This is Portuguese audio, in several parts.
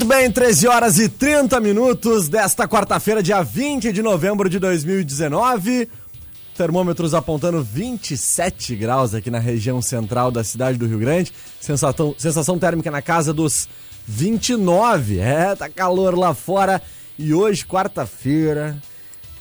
Muito bem, 13 horas e 30 minutos desta quarta-feira, dia 20 de novembro de 2019. Termômetros apontando 27 graus aqui na região central da cidade do Rio Grande. Sensação, sensação térmica na casa dos 29. É, tá calor lá fora. E hoje, quarta-feira.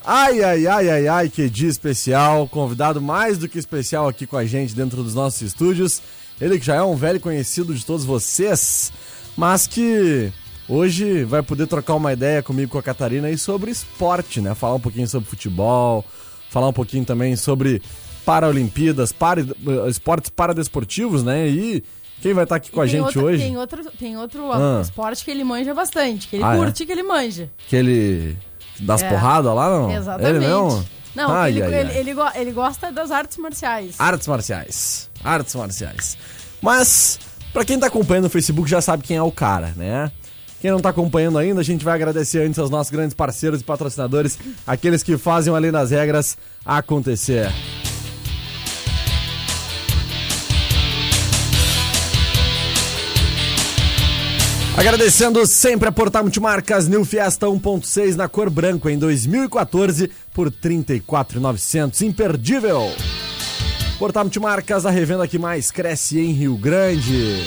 Ai, ai, ai, ai, ai, que dia especial. Convidado mais do que especial aqui com a gente dentro dos nossos estúdios. Ele que já é um velho conhecido de todos vocês mas que hoje vai poder trocar uma ideia comigo com a Catarina aí sobre esporte, né? Falar um pouquinho sobre futebol, falar um pouquinho também sobre Paralimpíadas, para, esportes paradesportivos, né? E quem vai estar aqui com a gente outro, hoje? Tem outro, tem outro ah. esporte que ele manja bastante, que ele ah, é? curte, é? que ele manja. Que ele das é. porradas lá, não? Exatamente. Ele não? Não, ai, ele, ai, ele, ai. Ele, ele, ele gosta das artes marciais. Artes marciais. Artes marciais. Mas Pra quem tá acompanhando no Facebook já sabe quem é o cara, né? Quem não tá acompanhando ainda, a gente vai agradecer antes aos nossos grandes parceiros e patrocinadores, aqueles que fazem além das regras acontecer. Agradecendo sempre a Portal Multimarcas New Fiesta 1.6 na cor branco em 2014 por 34.900, imperdível. Portal Multimarcas, a revenda que mais cresce em Rio Grande.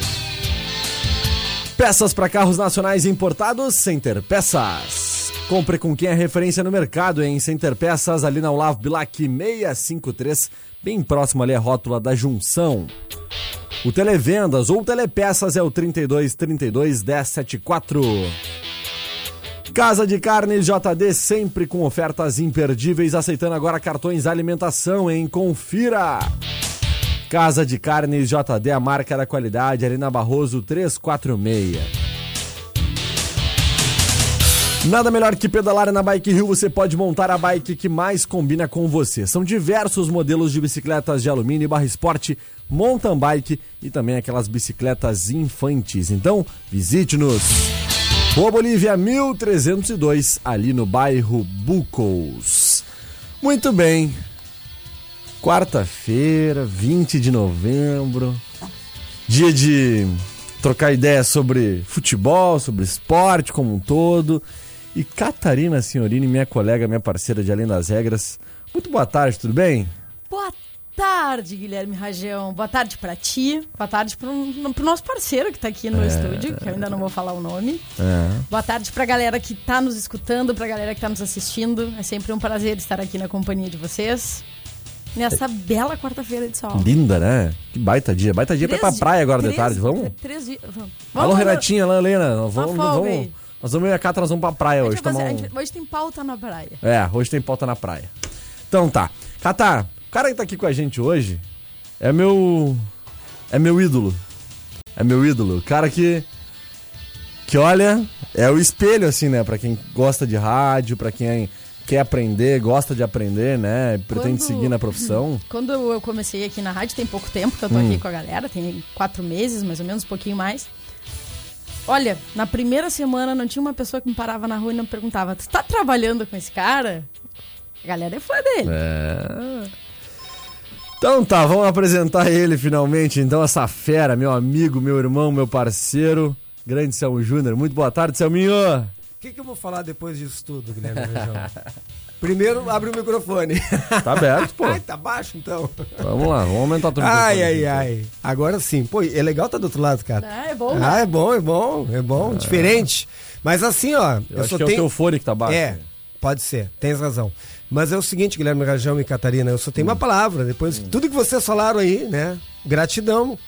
Peças para carros nacionais importados, Center Peças. Compre com quem é referência no mercado em Center Peças, ali na Olavo Bilac 653, bem próximo ali à rótula da Junção. O Televendas ou Telepeças é o 32 32 1074. Casa de Carnes JD sempre com ofertas imperdíveis, aceitando agora cartões alimentação, em Confira! Casa de Carnes JD, a marca da qualidade, ali na Barroso 346. Nada melhor que pedalar na Bike Rio, você pode montar a bike que mais combina com você. São diversos modelos de bicicletas de alumínio, barra esporte, mountain bike e também aquelas bicicletas infantis. Então, visite-nos! Rua Bolívia 1302, ali no bairro Bucos. Muito bem. Quarta-feira, 20 de novembro. Dia de trocar ideias sobre futebol, sobre esporte como um todo. E Catarina Senhorini, minha colega, minha parceira de Além das Regras. Muito boa tarde, tudo bem? Boa tarde, Guilherme Rajão. Boa tarde para ti. Boa tarde para o nosso parceiro que está aqui no é, estúdio, que eu ainda não vou falar o nome. É. Boa tarde para a galera que está nos escutando, para a galera que está nos assistindo. É sempre um prazer estar aqui na companhia de vocês. Nessa é. bela quarta-feira de sol. Linda, né? Que baita dia. Baita dia três pra ir pra praia agora três, de tarde. Vamos? Três dias. Vamos. Alô, Renatinha, Alô, Helena. Vamos, vamos, vamos, nós vamos ir a Cata, nós vamos pra praia hoje. Fazer, gente, hoje tem pauta na praia. É, hoje tem pauta na praia. Então tá. Cata, cara que tá aqui com a gente hoje é meu. É meu ídolo. É meu ídolo. O cara que. Que olha, é o espelho, assim, né? Pra quem gosta de rádio, pra quem quer aprender, gosta de aprender, né? Pretende quando, seguir na profissão. Quando eu comecei aqui na rádio, tem pouco tempo que eu tô hum. aqui com a galera, tem quatro meses, mais ou menos, um pouquinho mais. Olha, na primeira semana não tinha uma pessoa que me parava na rua e não perguntava: Tu tá trabalhando com esse cara? A galera é fã dele. É. Então tá, vamos apresentar ele finalmente, então, essa fera, meu amigo, meu irmão, meu parceiro, grande Selmo Júnior. Muito boa tarde, Selminho! O que, que eu vou falar depois disso tudo, Guilherme Primeiro, abre o microfone. Tá aberto, pô. Ai, tá baixo, então. Vamos lá, vamos aumentar tudo. Ai, ai, ai. Agora sim. Pô, é legal estar tá do outro lado, cara. Ah, é bom, né? Ah, é bom, é bom, é bom. É. Diferente. Mas assim, ó. Eu, eu acho que tenho... é o teu fone que tá baixo. É, pode ser. Tens razão. Mas é o seguinte, Guilherme Rajão e Catarina, eu só tenho hum. uma palavra. Depois hum. tudo que vocês falaram aí, né? Gratidão.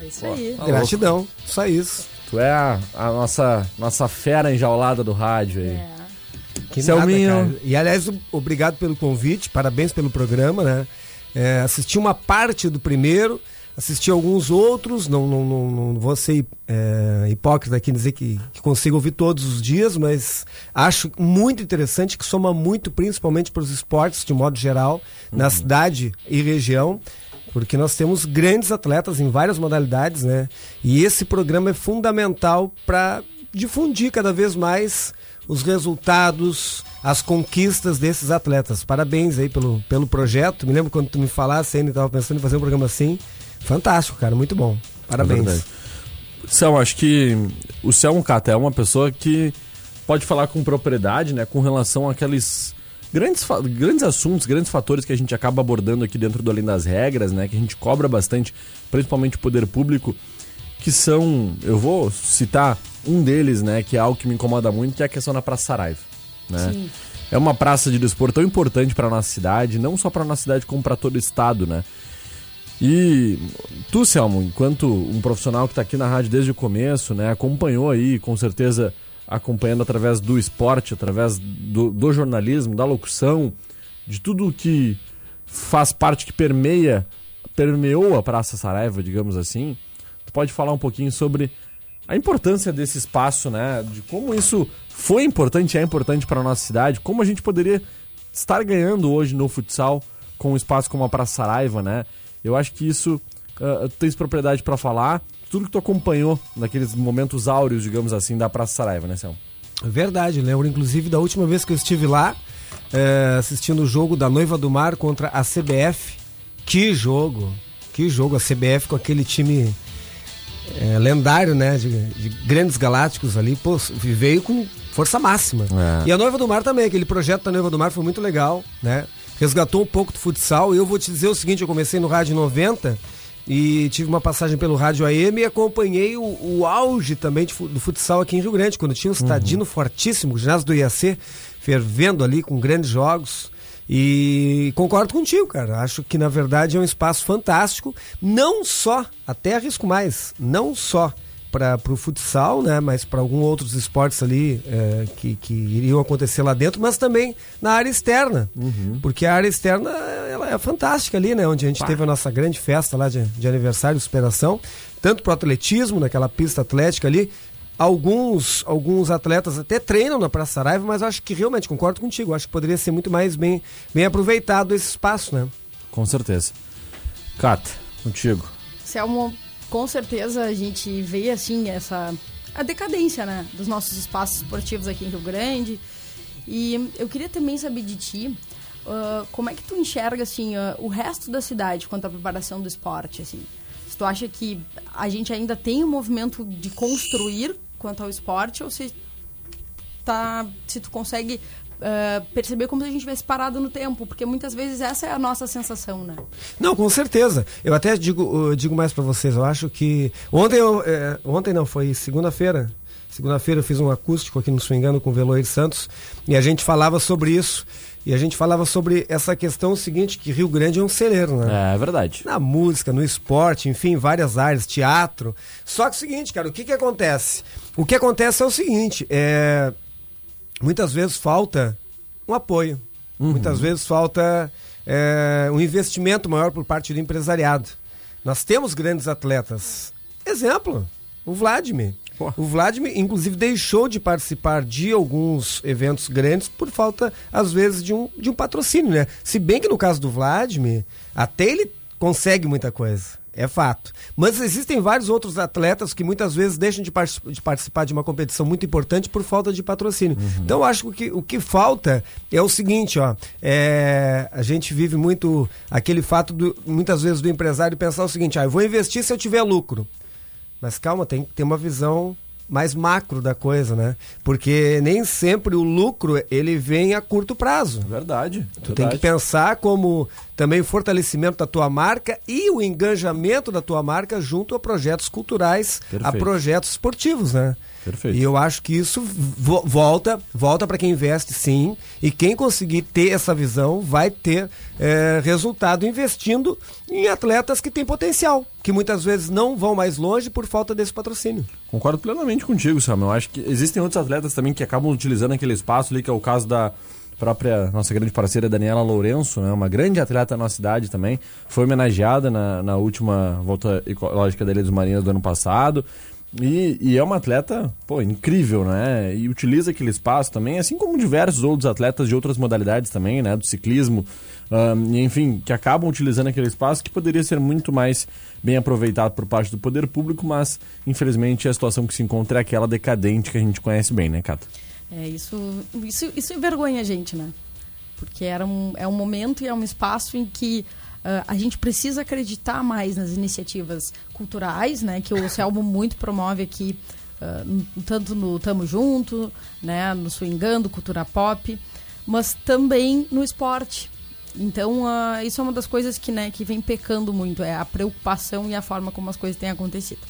É isso aí. Tá Gratidão. Só isso. Tu é a, a nossa, nossa fera enjaulada do rádio aí. É. Que Selminho. nada, cara. E aliás, obrigado pelo convite, parabéns pelo programa, né? É, assisti uma parte do primeiro, assisti alguns outros, não, não, não, não vou ser é, hipócrita aqui em dizer que, que consigo ouvir todos os dias, mas acho muito interessante que soma muito, principalmente para os esportes de modo geral, na cidade e região. Porque nós temos grandes atletas em várias modalidades, né? E esse programa é fundamental para difundir cada vez mais os resultados, as conquistas desses atletas. Parabéns aí pelo, pelo projeto. Me lembro quando tu me falasse ainda, estava pensando em fazer um programa assim. Fantástico, cara, muito bom. É Parabéns. verdade. Céu, acho que o Céu Cata é uma pessoa que pode falar com propriedade, né, com relação àqueles grandes, grandes assuntos, grandes fatores que a gente acaba abordando aqui dentro do Além das Regras, né, que a gente cobra bastante, principalmente o poder público, que são, eu vou citar um deles, né, que é algo que me incomoda muito, que é a questão da Praça Saraiva, né? Sim. É uma praça de desporto tão importante para nossa cidade, não só para nossa cidade, como para todo o estado, né? E tu, Selmo, enquanto um profissional que está aqui na rádio desde o começo, né, acompanhou aí, com certeza acompanhando através do esporte, através do, do jornalismo, da locução, de tudo que faz parte, que permeia, permeou a Praça Saraiva, digamos assim. Tu pode falar um pouquinho sobre a importância desse espaço, né, de como isso foi importante é importante para nossa cidade, como a gente poderia estar ganhando hoje no futsal com um espaço como a Praça Saraiva, né? Eu acho que isso ah, tu tens propriedade para falar, tudo que tu acompanhou naqueles momentos áureos, digamos assim, da Praça Saraiva, né, Céu? Verdade, lembro inclusive da última vez que eu estive lá, é, assistindo o jogo da Noiva do Mar contra a CBF. Que jogo! Que jogo! A CBF com aquele time é, lendário, né? De, de grandes galácticos ali, pô, veio com força máxima. É. E a Noiva do Mar também, aquele projeto da Noiva do Mar foi muito legal, né? Resgatou um pouco do futsal. E eu vou te dizer o seguinte: eu comecei no Rádio 90 e tive uma passagem pelo Rádio AM e acompanhei o, o auge também de do futsal aqui em Rio Grande, quando tinha um estadino fortíssimo, o ginásio do IAC, fervendo ali com grandes jogos. E concordo contigo, cara. Acho que na verdade é um espaço fantástico, não só, até arrisco mais, não só para o futsal, né, mas para alguns outros esportes ali é, que, que iriam acontecer lá dentro, mas também na área externa, porque a área externa ela é fantástica ali, né, onde a gente teve a nossa grande festa lá de, de aniversário de superação, tanto para o atletismo, naquela pista atlética ali, alguns alguns atletas até treinam na Praça Saraiva, mas eu acho que realmente concordo contigo, acho que poderia ser muito mais bem, bem aproveitado esse espaço, né? Com certeza. Cata, contigo. Selmo, com certeza a gente vê assim essa a decadência, né, dos nossos espaços esportivos aqui em Rio Grande. E eu queria também saber de ti, ah, como é que tu enxerga assim ah, o resto da cidade quanto à preparação do esporte, assim? Se tu acha que a gente ainda tem um movimento de construir quanto ao esporte ou se tá, se tu consegue ah, perceber como se a gente tivesse parado no tempo, porque muitas vezes essa é a nossa sensação, né? Não, com certeza. Eu até digo, eu digo mais para vocês. Eu acho que ontem, eu, é, ontem não foi segunda-feira. Segunda-feira eu fiz um acústico aqui no Swingando com o Veloir Santos e a gente falava sobre isso. E a gente falava sobre essa questão seguinte que Rio Grande é um celeiro, né? É verdade. na música, no esporte, enfim, várias áreas, teatro. Só que é o seguinte, cara, o que que acontece? O que acontece é o seguinte, é muitas vezes falta um apoio, muitas vezes falta é, um investimento maior por parte do empresariado. Nós temos grandes atletas. Exemplo, o Vladimir. Pô. O Vladimir, inclusive, deixou de participar de alguns eventos grandes por falta, às vezes, de um, de um patrocínio, né? Se bem que no caso do Vladimir, até ele consegue muita coisa. É fato. Mas existem vários outros atletas que muitas vezes deixam de, partic- de participar de uma competição muito importante por falta de patrocínio. Então, eu acho que o que falta é o seguinte, ó. é, a gente vive muito aquele fato, do, muitas vezes, do empresário pensar o seguinte, ah, eu vou investir se eu tiver lucro. Mas calma, tem que ter uma visão mais macro da coisa, né? Porque nem sempre o lucro ele vem a curto prazo. Verdade. Tu tem que pensar como também o fortalecimento da tua marca e o engajamento da tua marca junto a projetos culturais, Perfeito. a projetos esportivos, né? Perfeito. E eu acho que isso vo volta, volta para quem investe sim, e quem conseguir ter essa visão vai ter é, resultado investindo em atletas que têm potencial, que muitas vezes não vão mais longe por falta desse patrocínio. Concordo plenamente contigo, Samuel. Eu acho que existem outros atletas também que acabam utilizando aquele espaço ali, que é o caso da própria nossa grande parceira Daniela Lourenço, né, uma grande atleta da nossa cidade também, foi homenageada na, na última volta ecológica da Ilha dos Marinhos do ano passado. E, e, é uma atleta, pô, incrível, né? E utiliza aquele espaço também, assim como diversos outros atletas de outras modalidades também, né? Do ciclismo, um, enfim, que acabam utilizando aquele espaço que poderia ser muito mais bem aproveitado por parte do poder público, mas infelizmente a situação que se encontra é aquela decadente que a gente conhece bem, né, Cata? É, isso, isso, isso envergonha a gente, né? Porque era um, é um momento e é um espaço em que Uh, a gente precisa acreditar mais nas iniciativas culturais, né, que o Selmo muito promove aqui, uh, tanto no Tamo Junto, né, no Swingando, Cultura Pop, mas também no esporte. Então, uh, isso é uma das coisas que, né, que vem pecando muito, é a preocupação e a forma como as coisas têm acontecido.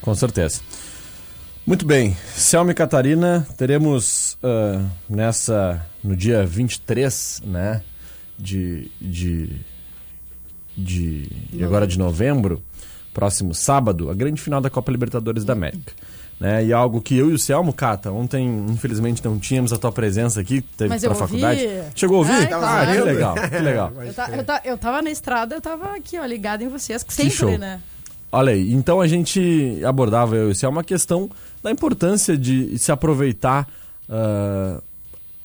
Com certeza. Muito bem, Selma e Catarina, teremos nessa, no dia 23, né, de, de de, agora de novembro, próximo sábado, a grande final da Copa Libertadores da América. Né? E algo que eu e o Selmo, Cata, ontem, infelizmente, não tínhamos a tua presença aqui, teve para a faculdade. Chegou a ouvir? É, ah, que legal, que legal. Eu, ta, eu, ta, eu tava na estrada, eu tava aqui, ó, ligado em vocês, que sempre, né? Olha aí, então a gente abordava, eu e o Selmo, a questão da importância de se aproveitar uh,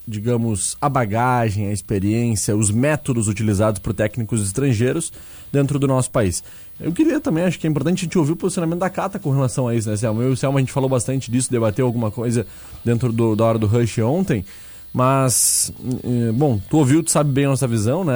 digamos, a bagagem, a experiência, os métodos utilizados por técnicos estrangeiros dentro do nosso país. Eu queria também, acho que é importante a gente ouvir o posicionamento da Cata com relação a isso, né, Selma? Eu e o Selma, a gente falou bastante disso, debateu alguma coisa dentro do, da hora do Rush ontem, mas, eh, bom, tu ouviu, tu sabe bem a nossa visão, né?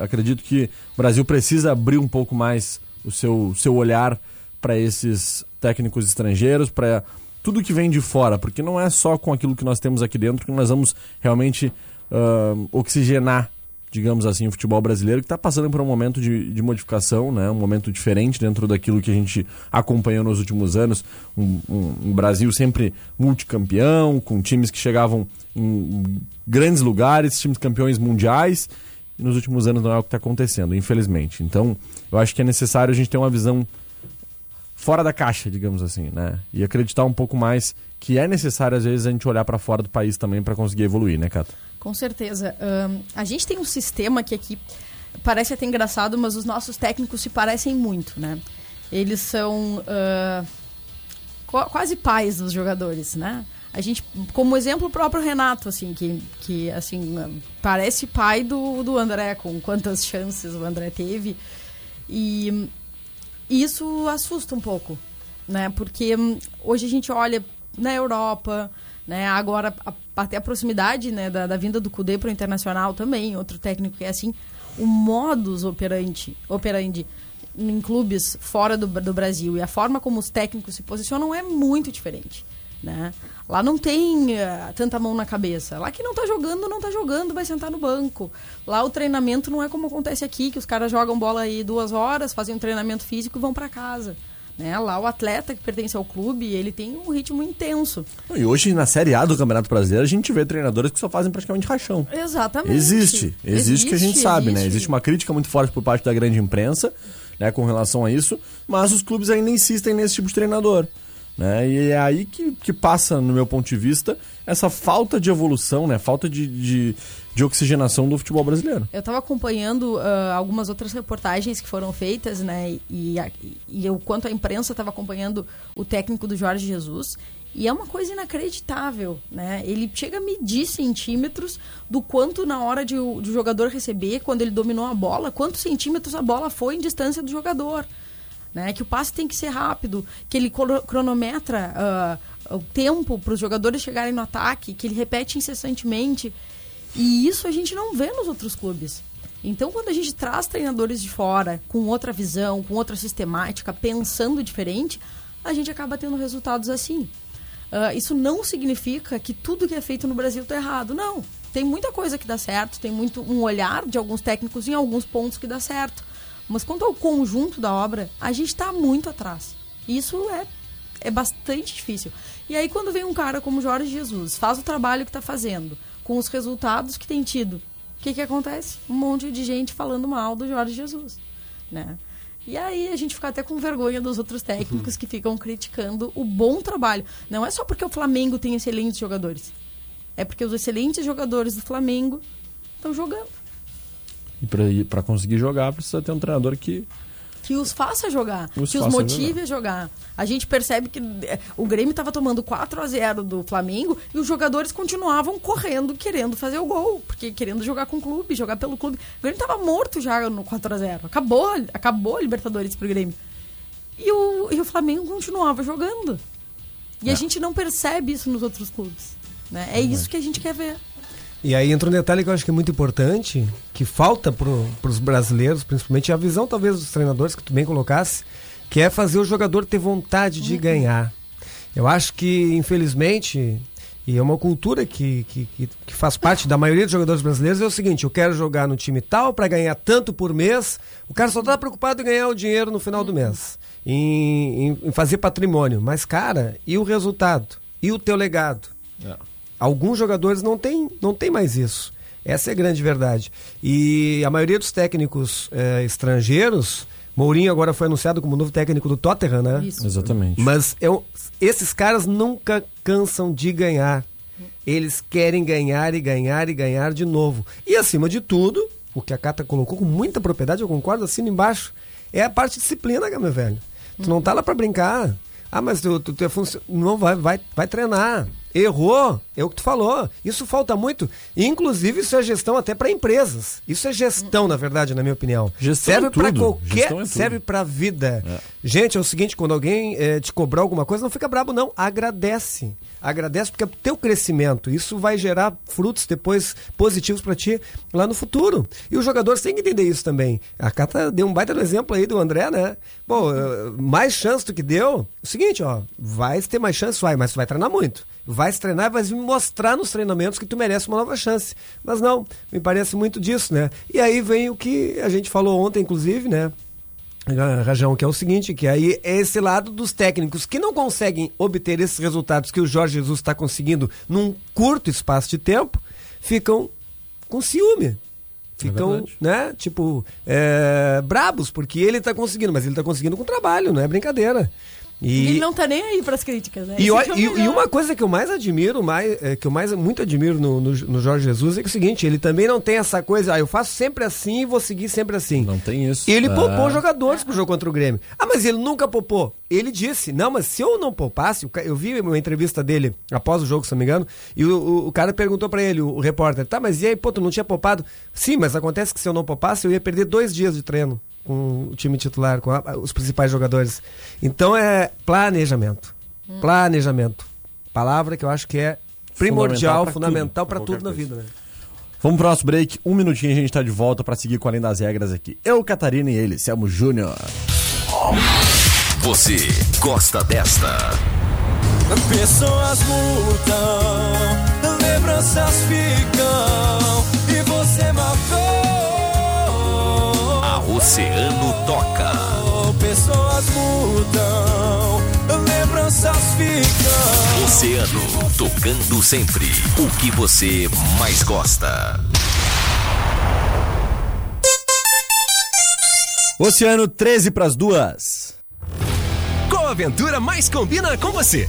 Acredito que o Brasil precisa abrir um pouco mais o seu, seu olhar para esses técnicos estrangeiros, para tudo que vem de fora, porque não é só com aquilo que nós temos aqui dentro que nós vamos realmente uh, oxigenar, digamos assim, o futebol brasileiro, que está passando por um momento de, de, modificação, né? um momento diferente dentro daquilo que a gente acompanhou nos últimos anos. Um, um, um Brasil sempre multicampeão, com times que chegavam em grandes lugares, times campeões mundiais. E nos últimos anos não é o que está acontecendo, infelizmente. Então, eu acho que é necessário a gente ter uma visão fora da caixa, digamos assim, né? E acreditar um pouco mais que é necessário, às vezes, a gente olhar para fora do país também para conseguir evoluir, né, Cata? Com certeza. Um, a gente tem um sistema que aqui parece até engraçado, mas os nossos técnicos se parecem muito, né? Eles são uh, quase pais dos jogadores, né? A gente, como exemplo, o próprio Renato, assim, que, que assim, parece pai do, do André, com quantas chances o André teve. E e isso assusta um pouco, né? Porque hum, hoje a gente olha na Europa, né? Agora até a proximidade, né, da, da vinda do Cudê para o internacional também, outro técnico que é assim, o modus operandi, operandi em clubes fora do, do Brasil e a forma como os técnicos se posicionam é muito diferente, né? Lá não tem uh, tanta mão na cabeça. Lá que não tá jogando, não tá jogando, vai sentar no banco. Lá o treinamento não é como acontece aqui, que os caras jogam bola aí duas horas, fazem um treinamento físico e vão para casa. Né? Lá o atleta que pertence ao clube, ele tem um ritmo intenso. E hoje na Série A do Campeonato Brasileiro a gente vê treinadores que só fazem praticamente rachão. Exatamente. Existe, existe, existe que a gente sabe, existe. né? Existe uma crítica muito forte por parte da grande imprensa, né, com relação a isso, mas os clubes ainda insistem nesse tipo de treinador. Né? E é aí que, que passa, no meu ponto de vista, essa falta de evolução, né? falta de, de, de oxigenação do futebol brasileiro. Eu estava acompanhando uh, algumas outras reportagens que foram feitas, né? E, e, o quanto a imprensa estava acompanhando o técnico do Jorge Jesus. E é uma coisa inacreditável, né? Ele chega a medir centímetros do quanto na hora de o, de o jogador receber, quando ele dominou a bola, quantos centímetros a bola foi em distância do jogador né? Que o passe tem que ser rápido, que ele cronometra uh, o tempo para os jogadores chegarem no ataque, que ele repete incessantemente. E isso a gente não vê nos outros clubes. Então, quando a gente traz treinadores de fora, com outra visão, com outra sistemática, pensando diferente, a gente acaba tendo resultados assim. Uh, isso não significa que tudo que é feito no Brasil está errado. Não. Tem muita coisa que dá certo, tem muito um olhar de alguns técnicos em alguns pontos que dá certo. Mas quanto ao conjunto da obra, a gente está muito atrás. Isso é, é bastante difícil. E aí, quando vem um cara como Jorge Jesus, faz o trabalho que está fazendo, com os resultados que tem tido, o que, que acontece? Um monte de gente falando mal do Jorge Jesus. Né? E aí a gente fica até com vergonha dos outros técnicos uhum. que ficam criticando o bom trabalho. Não é só porque o Flamengo tem excelentes jogadores. É porque os excelentes jogadores do Flamengo estão jogando. E para conseguir jogar, precisa ter um treinador que que os faça jogar, os que os motive a jogar. A gente percebe que é, o Grêmio estava tomando 4 a 0 do Flamengo e os jogadores continuavam correndo, querendo fazer o gol, porque querendo jogar com o clube, jogar pelo clube. O Grêmio estava morto já no 4 a 0 Acabou, acabou a Libertadores pro Grêmio. E o, e o Flamengo continuava jogando. E é. a gente não percebe isso nos outros clubes. Né? É isso que a gente quer ver. E aí entra um detalhe que eu acho que é muito importante, que falta para os brasileiros, principalmente a visão talvez dos treinadores que tu bem colocasse, que é fazer o jogador ter vontade de uhum. ganhar. Eu acho que, infelizmente, e é uma cultura que, que, que, faz parte da maioria dos jogadores brasileiros, é o seguinte, eu quero jogar no time tal para ganhar tanto por mês, o cara só está preocupado em ganhar o dinheiro no final do uhum. mês, em, em, em fazer patrimônio. Mas, cara, e o resultado? E o teu legado? É. Alguns jogadores não têm não tem mais isso. Essa é a grande verdade. E a maioria dos técnicos é, estrangeiros, Mourinho agora foi anunciado como novo técnico do Tottenham, né? Isso. Exatamente. Mas é, esses caras nunca cansam de ganhar. Eles querem ganhar e ganhar e ganhar de novo. E acima de tudo, o que a Cata colocou com muita propriedade, eu concordo, assino embaixo, é a parte de disciplina, meu velho. Tu não tá lá para brincar. Ah, mas tu, tu, tu é func... não vai, vai, vai treinar. Errou, é o que tu falou. Isso falta muito. inclusive, isso é gestão até para empresas. Isso é gestão, na verdade, na minha opinião. Gestão serve é para qualquer. É serve para vida. É. Gente, é o seguinte: quando alguém é, te cobrar alguma coisa, não fica brabo, não. Agradece. Agradece porque é o teu crescimento. Isso vai gerar frutos depois positivos para ti lá no futuro. E os jogadores têm que entender isso também. A Cata deu um baita do exemplo aí do André, né? Pô, eh, mais chance do que deu. O seguinte, ó, vai ter mais chance, vai, mas tu vai treinar muito vai se treinar, vai me mostrar nos treinamentos que tu merece uma nova chance. Mas não, me parece muito disso, né? E aí vem o que a gente falou ontem, inclusive, né? Rajão, que é o seguinte, que aí é esse lado dos técnicos que não conseguem obter esses resultados que o Jorge Jesus está conseguindo num curto espaço de tempo, ficam com ciúme. É ficam, é né, tipo, é, brabos, porque ele está conseguindo, mas ele está conseguindo com trabalho, não é brincadeira. E ele não tá nem aí pras críticas, né? E, é e, e, uma coisa que eu mais admiro, mais, é, que eu mais muito admiro no, no, no, Jorge Jesus é, que é o seguinte, ele também não tem essa coisa, ah, eu faço sempre assim e vou seguir sempre assim. Não tem isso. Ele ah. poupou jogadores pro jogo contra o Grêmio. Ah, mas ele nunca poupou. Ele disse, não, mas se eu não poupasse, eu vi uma entrevista dele após o jogo, se não me engano, e o, o, o cara perguntou para ele, o, o repórter, tá, mas e aí, pô, tu não tinha poupado? Sim, mas acontece que se eu não poupasse, eu ia perder dois dias de treino com o time titular, com a, os principais jogadores. Então é planejamento. Hum. Planejamento. Palavra que eu acho que é primordial, fundamental para tudo, tudo na vida, né? Vamos pro nosso break. Um minutinho a gente tá de volta para seguir com Além das Regras aqui. Eu, Catarina e ele, Selmo Júnior. Você gosta desta? Pessoas mudam, lembranças ficam Oceano toca. Pessoas mudam, lembranças ficam. Oceano, tocando sempre o que você mais gosta. Oceano 13 para as duas. Qual aventura mais combina com você?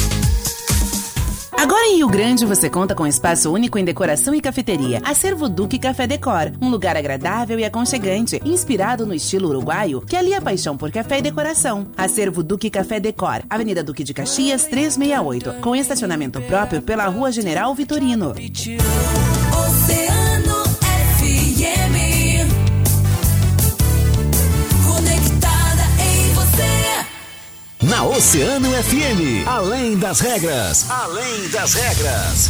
Agora em Rio Grande você conta com espaço único em decoração e cafeteria. Acervo Duque Café Decor, um lugar agradável e aconchegante, inspirado no estilo uruguaio, que alia a paixão por café e decoração. Acervo Duque Café Decor, Avenida Duque de Caxias, 368, com estacionamento próprio pela Rua General Vitorino. Oceano FM, além das regras, além das regras.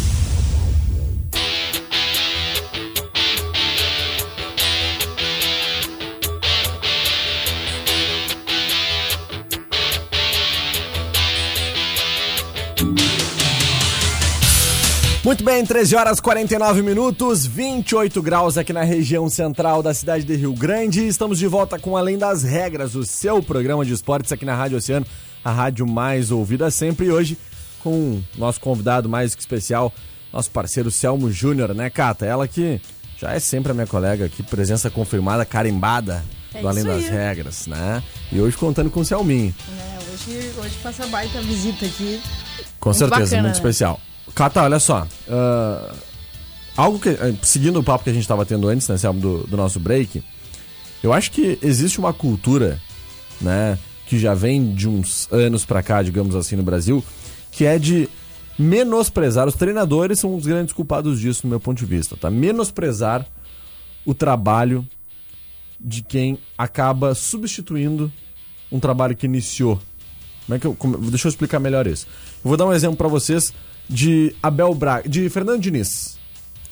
Muito bem, 13 horas 49 minutos, 28 graus aqui na região central da cidade de Rio Grande. Estamos de volta com Além das Regras, o seu programa de esportes aqui na Rádio Oceano, a rádio mais ouvida sempre. E hoje com o nosso convidado mais que especial, nosso parceiro Selmo Júnior, né, Cata? Ela que já é sempre a minha colega aqui, presença confirmada, carimbada É do Além das aí. Regras, né? E hoje contando com o Selminho. É, hoje, hoje passa baita visita aqui. Com Muito certeza, bacana, muito né? especial. Cata, olha só. ah, algo que. eh, Seguindo o papo que a gente estava tendo antes, né, Selmo, do, do nosso break, eu acho que existe uma cultura, né, que já vem de uns anos pra cá, digamos assim, no Brasil, que é de menosprezar. Os treinadores são os grandes culpados disso, no meu ponto de vista, tá? Menosprezar o trabalho de quem acaba substituindo um trabalho que iniciou. Como é que eu, como- deixa eu explicar melhor isso. Eu vou dar um exemplo pra vocês de Abel Braga, de Fernando Diniz.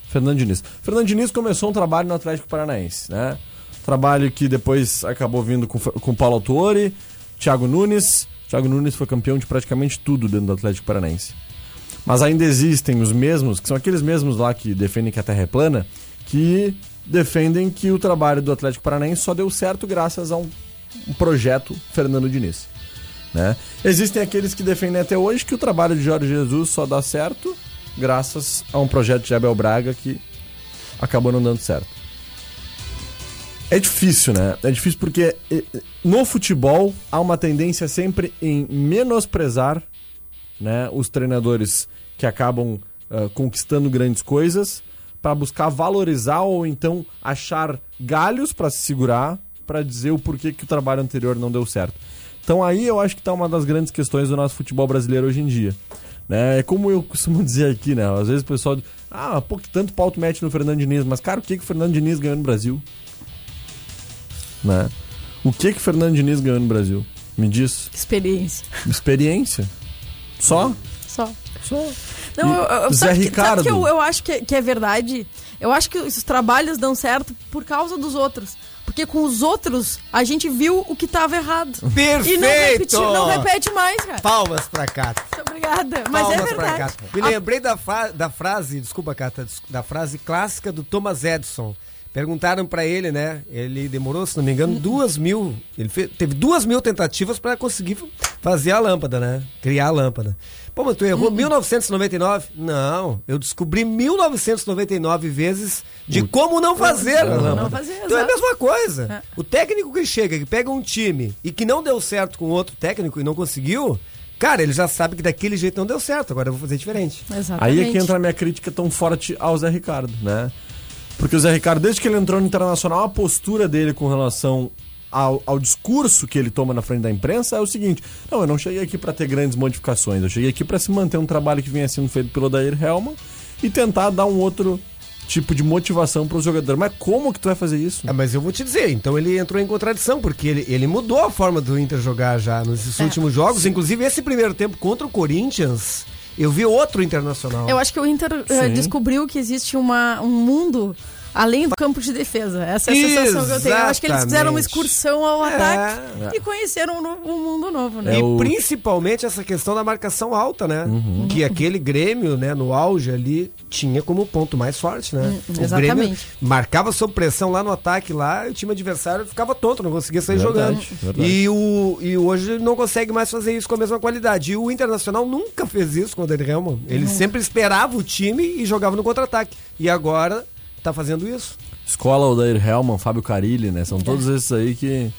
Fernando Diniz. Fernando Diniz começou um trabalho no Atlético Paranaense, né? Trabalho que depois acabou vindo com, com Paulo Autuori, Thiago Nunes. Thiago Nunes foi campeão de praticamente tudo dentro do Atlético Paranaense. Mas ainda existem os mesmos, que são aqueles mesmos lá que defendem que a Terra é plana, que defendem que o trabalho do Atlético Paranaense só deu certo graças a um, um projeto Fernando Diniz. Né? Existem aqueles que defendem até hoje que o trabalho de Jorge Jesus só dá certo graças a um projeto de Abel Braga que acabou não dando certo. É difícil, né? É difícil porque eh, no futebol há uma tendência sempre em menosprezar né, os treinadores que acabam ah, conquistando grandes coisas para buscar valorizar ou então achar galhos para se segurar para dizer o porquê que o trabalho anterior não deu certo. Então aí eu acho que tá uma das grandes questões do nosso futebol brasileiro hoje em dia. Né? É como eu costumo dizer aqui, né? Às vezes o pessoal diz, ah, pô, que tanto pauto mete no Fernando Diniz, mas cara, o que que o Fernando Diniz ganhou no Brasil? Né? O que que o Fernando Diniz ganhou no Brasil? Me diz. Experiência. Experiência. Só? Só. Só. Não, eu, eu, Zé sabe que- Ricardo? Sabe que eu, eu acho que, que é verdade? Eu acho que os trabalhos dão certo por causa dos outros. Porque com os outros, a gente viu o que tava errado. Perfeito! E não repete, não repete mais, cara. Palmas pra Cata. Muito obrigada. Mas Palmas é pra verdade. Cata. Me lembrei da, da frase, desculpa, Cata, da frase clássica do Thomas Edison. Perguntaram pra ele, né? Ele demorou, se não me engano, duas mil. Ele fe- teve duas mil tentativas pra conseguir fazer a lâmpada, né? Criar a lâmpada. Pô, mas tu errou 1999? Não, eu descobri 1999 vezes de como não fazer a lâmpada. Não fazer, então é a mesma coisa. É. O técnico que chega, que pega um time e que não deu certo com outro técnico e não conseguiu, cara, ele já sabe que daquele jeito não deu certo, agora eu vou fazer diferente. Exatamente. Aí é que entra a minha crítica tão forte ao Zé Ricardo, né? Porque o Zé Ricardo, desde que ele entrou no Internacional, a postura dele com relação ao, ao discurso que ele toma na frente da imprensa é o seguinte: não, eu não cheguei aqui para ter grandes modificações, eu cheguei aqui para se manter um trabalho que vinha sendo feito pelo Dair Helman e tentar dar um outro tipo de motivação para os jogadores. Mas como que tu vai fazer isso? Ah, mas eu vou te dizer, então ele entrou em contradição, porque ele, ele mudou a forma do Inter jogar já nos É. últimos jogos, inclusive esse primeiro tempo contra o Corinthians, eu vi outro internacional. Eu acho que o Inter Sim. descobriu que existe uma, um mundo além do campo de defesa. Essa é a sensação que eu tenho. Eu acho que eles fizeram uma Exatamente. excursão ao É. ataque e conheceram um, novo- um mundo novo, né? É e o- principalmente essa questão da marcação alta, né? Que aquele Grêmio, né, no auge ali, tinha como ponto mais forte, né? O exatamente. Grêmio marcava sob pressão lá no ataque lá, e o time adversário ficava tonto, não conseguia sair Verdade, jogando. verdade. E, o, e hoje não consegue mais fazer isso com a mesma qualidade. E o Internacional nunca fez isso com o Del Helman. Ele sempre esperava o time e jogava no contra-ataque. E agora tá fazendo isso. Escola Odair Hellman, Fábio Carilli, né? São todos esses aí que.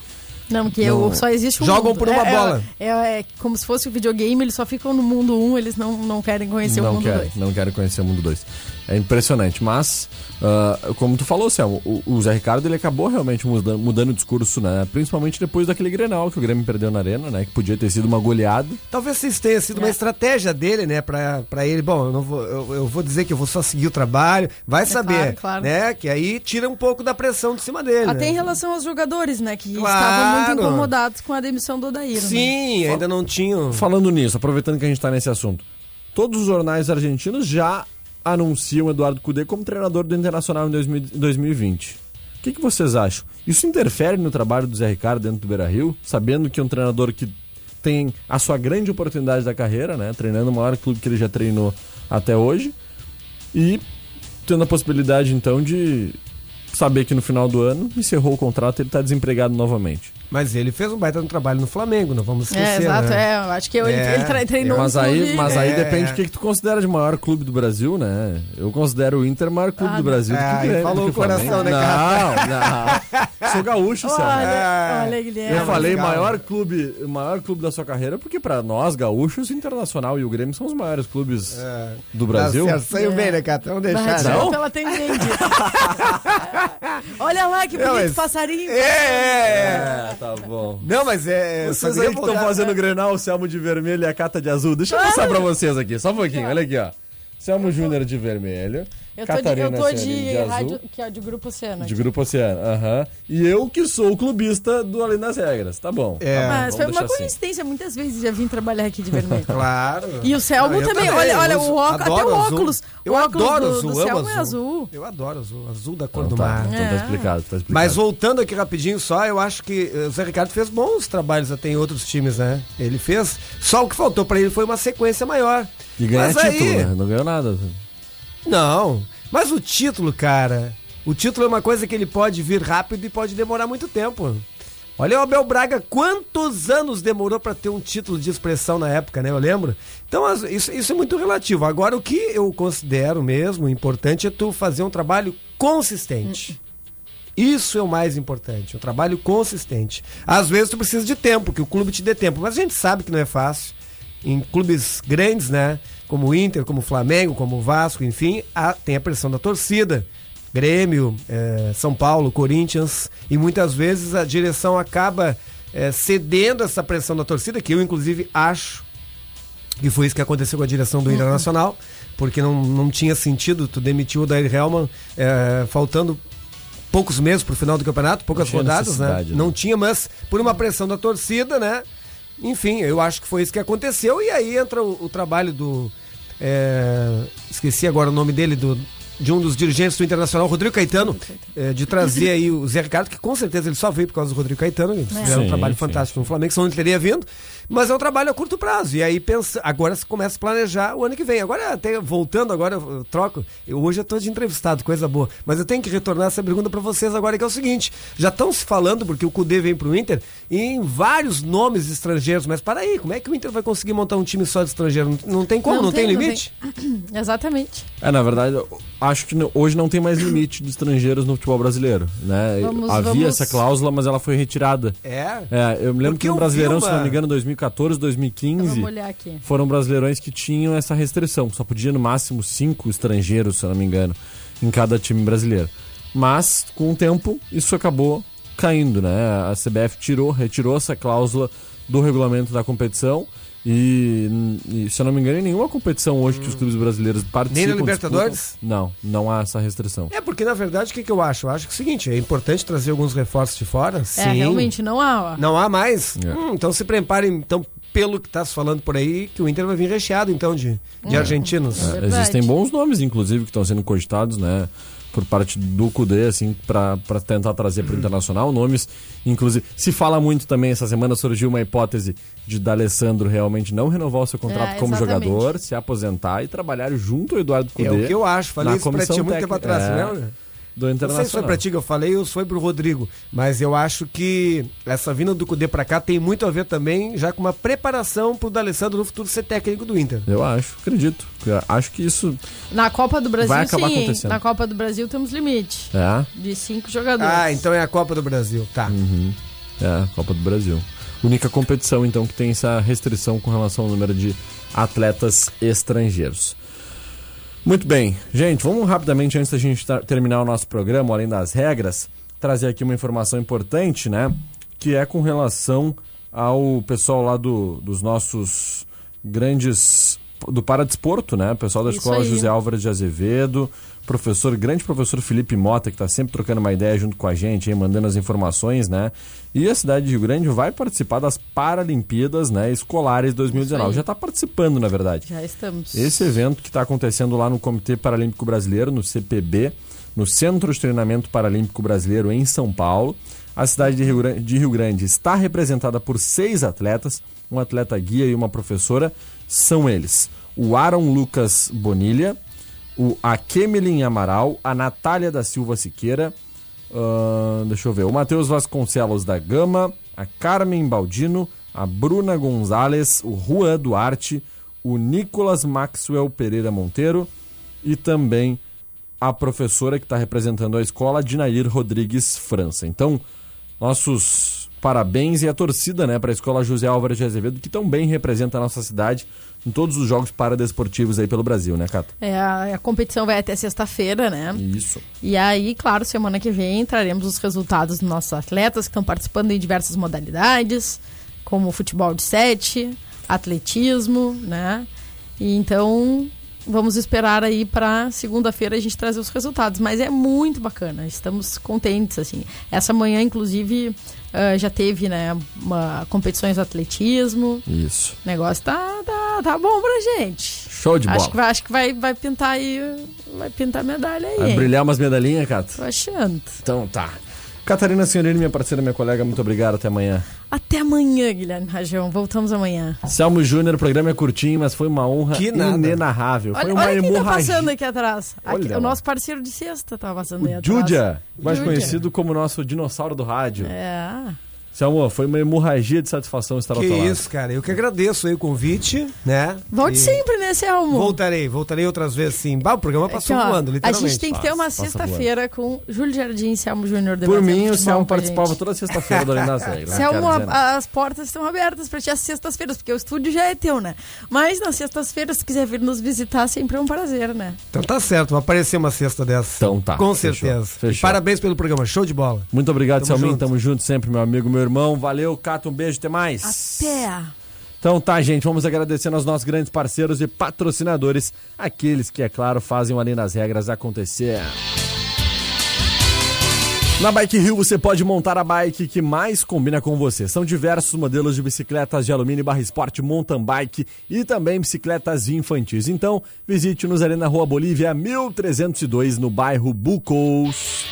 Não, que Não. eu- só existe um Jogam mundo. por uma É- é- bola. É, é como se fosse o videogame, eles só ficam no mundo 1, eles não, não querem conhecer o não mundo querem, 2. não querem conhecer o mundo 2. É impressionante, mas, ah, como tu falou, Selmo, o, o Zé Ricardo ele acabou realmente mudando, mudando o discurso, né? Principalmente depois daquele Grenal que o Grêmio perdeu na Arena, né? Que podia ter sido uma goleada. Talvez isso tenha sido uma É. estratégia dele, né, pra, pra ele. Bom, eu, não vou, eu, eu vou dizer que eu vou só seguir o trabalho, vai saber, É claro, claro. né? Que aí tira um pouco da pressão de cima dele. Até né? em relação aos jogadores, né? Que Claro. estavam muito incomodados com a demissão do Odair. né? Sim, ainda não tinham. Falando nisso, aproveitando que a gente tá nesse assunto, todos os jornais argentinos já anunciam Eduardo Cudê como treinador do Internacional em 2000 em 2020. O que, que vocês acham? Isso interfere no trabalho do Zé Ricardo dentro do Beira-Rio, sabendo que é um treinador que tem a sua grande oportunidade da carreira, né? Treinando o maior clube que ele já treinou até hoje. E tendo a possibilidade, então, de saber que no final do ano encerrou o contrato e ele está desempregado novamente. Mas ele fez um baita no trabalho no Flamengo, não vamos É, esquecer. exato, né? é. Acho que eu- ele, É, ele tre- treinou Mas um aí, clube- mas aí É. depende do que, que tu considera de maior clube do Brasil, né? Eu considero o Inter o maior clube Ah, do Brasil do Ah, que o aí Grêmio. falou do o que Flamengo. coração, né, Não, não. Sou gaúcho, Céu. Olha, olha, Guilherme. Eu falei legal. maior clube, o maior clube da sua carreira, porque pra nós, gaúchos, o Internacional e o Grêmio são os maiores clubes do Brasil. Tá certo, saiu É. bem, né, Cata? Vamos deixar. Não? Ela tem gente. Olha lá que bonito mas- passarinho. É, é, É, tá bom. Não, mas é. só Vocês aí que estão fazendo o Grenal, o Selmo de vermelho e a Cata de azul. Deixa eu mostrar pra vocês aqui, só um pouquinho, olha aqui, ó. Selmo Júnior de vermelho, Eu tô de, eu tô de, de azul. rádio, que é de Grupo Oceano. De. Grupo Oceano, aham. E eu que sou o clubista do Além das Regras, tá bom. É. tá bom, Mas vamos foi uma assim. coincidência, muitas vezes já vim trabalhar aqui de vermelho. Claro. E o Selmo eu também, olha, olha, o óculos, até o azul. óculos. Eu o óculos adoro do, azul, do amo Selmo é azul. Eu adoro azul, azul da cor Então do tá, mar. então tá É. explicado, tá explicado. Mas voltando aqui rapidinho só, eu acho que eh, o Zé Ricardo fez bons trabalhos até em outros times, né? Ele fez. Só o que faltou pra ele foi uma sequência maior. E ganhar Mas aí- título, né? Não ganhou nada. Não. Mas o título, cara. O título é uma coisa que ele pode vir rápido e pode demorar muito tempo. Olha o Abel Braga, quantos anos demorou pra ter um título de expressão na época, né? Eu lembro. Então, isso, isso é muito relativo. Agora, o que eu considero mesmo importante é tu fazer um trabalho consistente. Isso é o mais importante, um trabalho consistente. Às vezes tu precisa de tempo, que o clube te dê tempo, mas a gente sabe que não é fácil. Em clubes grandes, né? Como o Inter, como o Flamengo, como o Vasco, enfim, há- tem a pressão da torcida. Grêmio, eh, São Paulo, Corinthians, e muitas vezes a direção acaba eh, cedendo essa pressão da torcida, que eu inclusive acho que foi isso que aconteceu com a direção do Internacional, porque não, não tinha sentido tu demitir o Dair Hellman eh, faltando poucos meses pro final do campeonato, poucas rodadas, né? né? Não tinha, mas por uma pressão da torcida, né? Enfim, eu acho que foi isso que aconteceu, e aí entra o, o trabalho do. É, esqueci agora o nome dele, do, de um dos dirigentes do Internacional, Rodrigo Caetano, é, de trazer aí o Zé Ricardo, que com certeza ele só veio por causa do Rodrigo Caetano, eles fizeram um trabalho sim, fantástico no Flamengo, senão ele teria vindo, mas é um trabalho a curto prazo, e aí pensa, agora se começa a planejar o ano que vem. Agora, até voltando agora, eu troco, eu, hoje eu tô de entrevistado, coisa boa, mas eu tenho que retornar essa pergunta pra vocês agora, que é o seguinte, já estão se falando, porque o Cudê vem pro Inter, em vários nomes estrangeiros, mas para aí, como é que o Inter vai conseguir montar um time só de estrangeiro? Não, não tem como, não, tem, limite? Exatamente. É, na verdade, eu acho que não- hoje não tem mais limite de estrangeiros no futebol brasileiro, né? Vamos- Havia vamos- essa cláusula, mas ela foi retirada. É. É, eu me lembro Porque que no Brasileirão, se uma- não me engano, 2014, 2015, Vamos olhar aqui. foram brasileirões que tinham essa restrição. Só podia no máximo cinco estrangeiros, se eu não me engano, em cada time brasileiro. Mas, com o tempo, isso acabou caindo, né? A CBF tirou, retirou essa cláusula do regulamento da competição. E, e, se eu não me engano, em nenhuma competição hoje que os clubes brasileiros participam. Nem na Libertadores? disputam, não, não há essa restrição. É, porque na verdade, o que, que eu acho? Eu acho que é o seguinte, é importante trazer alguns reforços de fora, sim. É, realmente, não há. ó. Não há mais? É. Hum, então se preparem, então, pelo que tá se falando por aí, que o Inter vai vir recheado, então, de, de argentinos. É, verdade. existem bons nomes, inclusive, que estão sendo cogitados, né? Por parte do CUDE, assim, para tentar trazer para o Internacional nomes. Inclusive, se fala muito também, essa semana surgiu uma hipótese de D'Alessandro realmente não renovar o seu contrato É, como jogador, se aposentar e trabalhar junto ao Eduardo Cudê. É o que eu acho. Falei na isso pra ti muito tempo técnica. atrás, É. você do Não sei se foi Internacional. pra ti que eu falei ou se foi pro Rodrigo, mas eu acho que essa vinda do Cudê pra cá tem muito a ver também já com uma preparação pro D'Alessandro no futuro ser técnico do Inter. Eu acho, acredito. Eu Acho que isso Na Copa do Brasil, Vai acabar sim. acontecendo. Na Copa do Brasil temos limite é, de cinco jogadores. Ah, então é a Copa do Brasil, tá. é a Copa do Brasil. Única competição, então, que tem essa restrição com relação ao número de atletas estrangeiros. Muito bem. Gente, vamos rapidamente, antes da gente terminar o nosso programa, além das regras, trazer aqui uma informação importante, né? Que é com relação ao pessoal lá do, dos nossos grandes. do Paradesporto, né? O pessoal da Isso Escola aí. José Álvares de Azevedo, professor, grande professor Felipe Mota, que está sempre trocando uma ideia junto com a gente, aí, mandando as informações, né? E a cidade de Rio Grande vai participar das Paralimpíadas né, Escolares 2019. Isso aí. Já está participando, na verdade. Já estamos. Esse evento que está acontecendo lá no Comitê Paralímpico Brasileiro, no CPB, no Centro de Treinamento Paralímpico Brasileiro em São Paulo. A cidade de Rio, Grande, de Rio Grande está representada por seis atletas, um atleta guia e uma professora. São eles o Aaron Lucas Bonilha, o Akemelin Amaral, a Natália da Silva Siqueira, ahn, deixa eu ver, o Matheus Vasconcelos da Gama, a Carmen Baldino, a Bruna Gonzalez, o Juan Duarte, o Nicolas Maxwell Pereira Monteiro e também a professora que está representando a escola, Dinair Rodrigues França. Então, nossos parabéns e a torcida né, para a escola José Álvares de Azevedo, que tão bem representa a nossa cidade em todos os jogos paradesportivos aí pelo Brasil, né, Cato? É, a, a competição vai até sexta-feira, né? Isso. E aí, claro, semana que vem traremos os resultados dos nossos atletas que estão participando em diversas modalidades, como futebol de sete, atletismo, né? E então vamos esperar aí para segunda-feira a gente trazer os resultados. Mas é muito bacana, estamos contentes assim. Essa manhã, inclusive, ah, já teve, né, uma competições de atletismo. Isso. O negócio tá, tá, tá bom pra gente. Show de bola. Acho que, vai, acho que vai, vai pintar aí, vai pintar medalha aí. Vai hein? brilhar umas medalhinhas, Cato? Tô achando. Então tá. Catarina Senhorini, minha parceira, minha colega, muito obrigado. Até amanhã. Até amanhã, Guilherme Rajão. Voltamos amanhã. Selmo Júnior, o programa é curtinho, mas foi uma honra Que nada. inenarrável. Foi Olha, uma olha quem tá passando aqui atrás. Aqui, o lá. nosso parceiro de sexta tá passando aí atrás. Júdia, mais Júdia. conhecido como nosso dinossauro do rádio. É. Selmo, foi uma hemorragia de satisfação estar ao Que teu lado. isso, cara. Eu que agradeço aí o convite, né? Volte E sempre, né, Selmo? Voltarei, voltarei outras vezes sim. Bah, o programa Aqui, passou ó, voando, a literalmente. gente tem que ter uma Passa, sexta-feira com Júlio Jardim e Selmo Júnior Por debatendo mim, o futebol Selmo com a participava toda sexta-feira do Além das Regras. Selmo, quero dizer nada. a- as portas estão abertas pra ti às sextas-feiras, porque o estúdio já é teu, né? Mas nas sextas-feiras, se quiser vir nos visitar, sempre é um prazer, né? Então tá certo, vai aparecer uma cesta dessa. Então tá, Com fechou, certeza. fechou. Parabéns pelo programa, show de bola. Muito obrigado, Tamo Selminho. junto. Tamo junto sempre, meu amigo, meu irmão. Valeu, Cato, um beijo, até mais. Até! Então tá, gente, vamos agradecendo aos nossos grandes parceiros e patrocinadores, aqueles que, é claro, fazem o Além das Regras acontecer. Na Bike Rio você pode montar a bike que mais combina com você. São diversos modelos de bicicletas de alumínio barra esporte, mountain bike e também bicicletas infantis. Então, visite-nos ali na Rua Bolívia 1302, no bairro Bucos.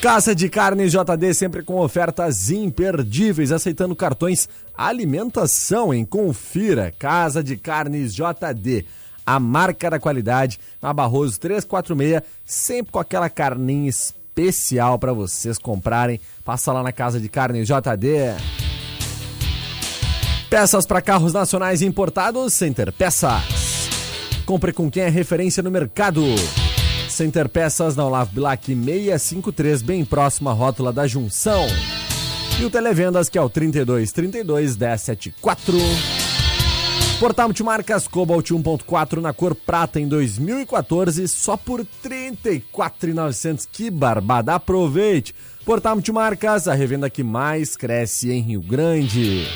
Casa de Carnes JD sempre com ofertas imperdíveis, aceitando cartões alimentação, hein? Confira, Casa de Carnes JD, a marca da qualidade, na Barroso 346, sempre com aquela carninha especial para vocês comprarem. Passa lá na Casa de Carnes JD. Peças para carros nacionais importados, Center Peças. Compre com quem é referência no mercado. Center Peças na Olavo Bilac 653, bem próximo à rótula da Junção. E o Televendas, que é o 32 32 1074. Portal Multimarcas Cobalt 1.4 na cor prata em 2014, só por R$ 34,900. Que barbada! Aproveite! Portal Multimarcas, a revenda que mais cresce em Rio Grande.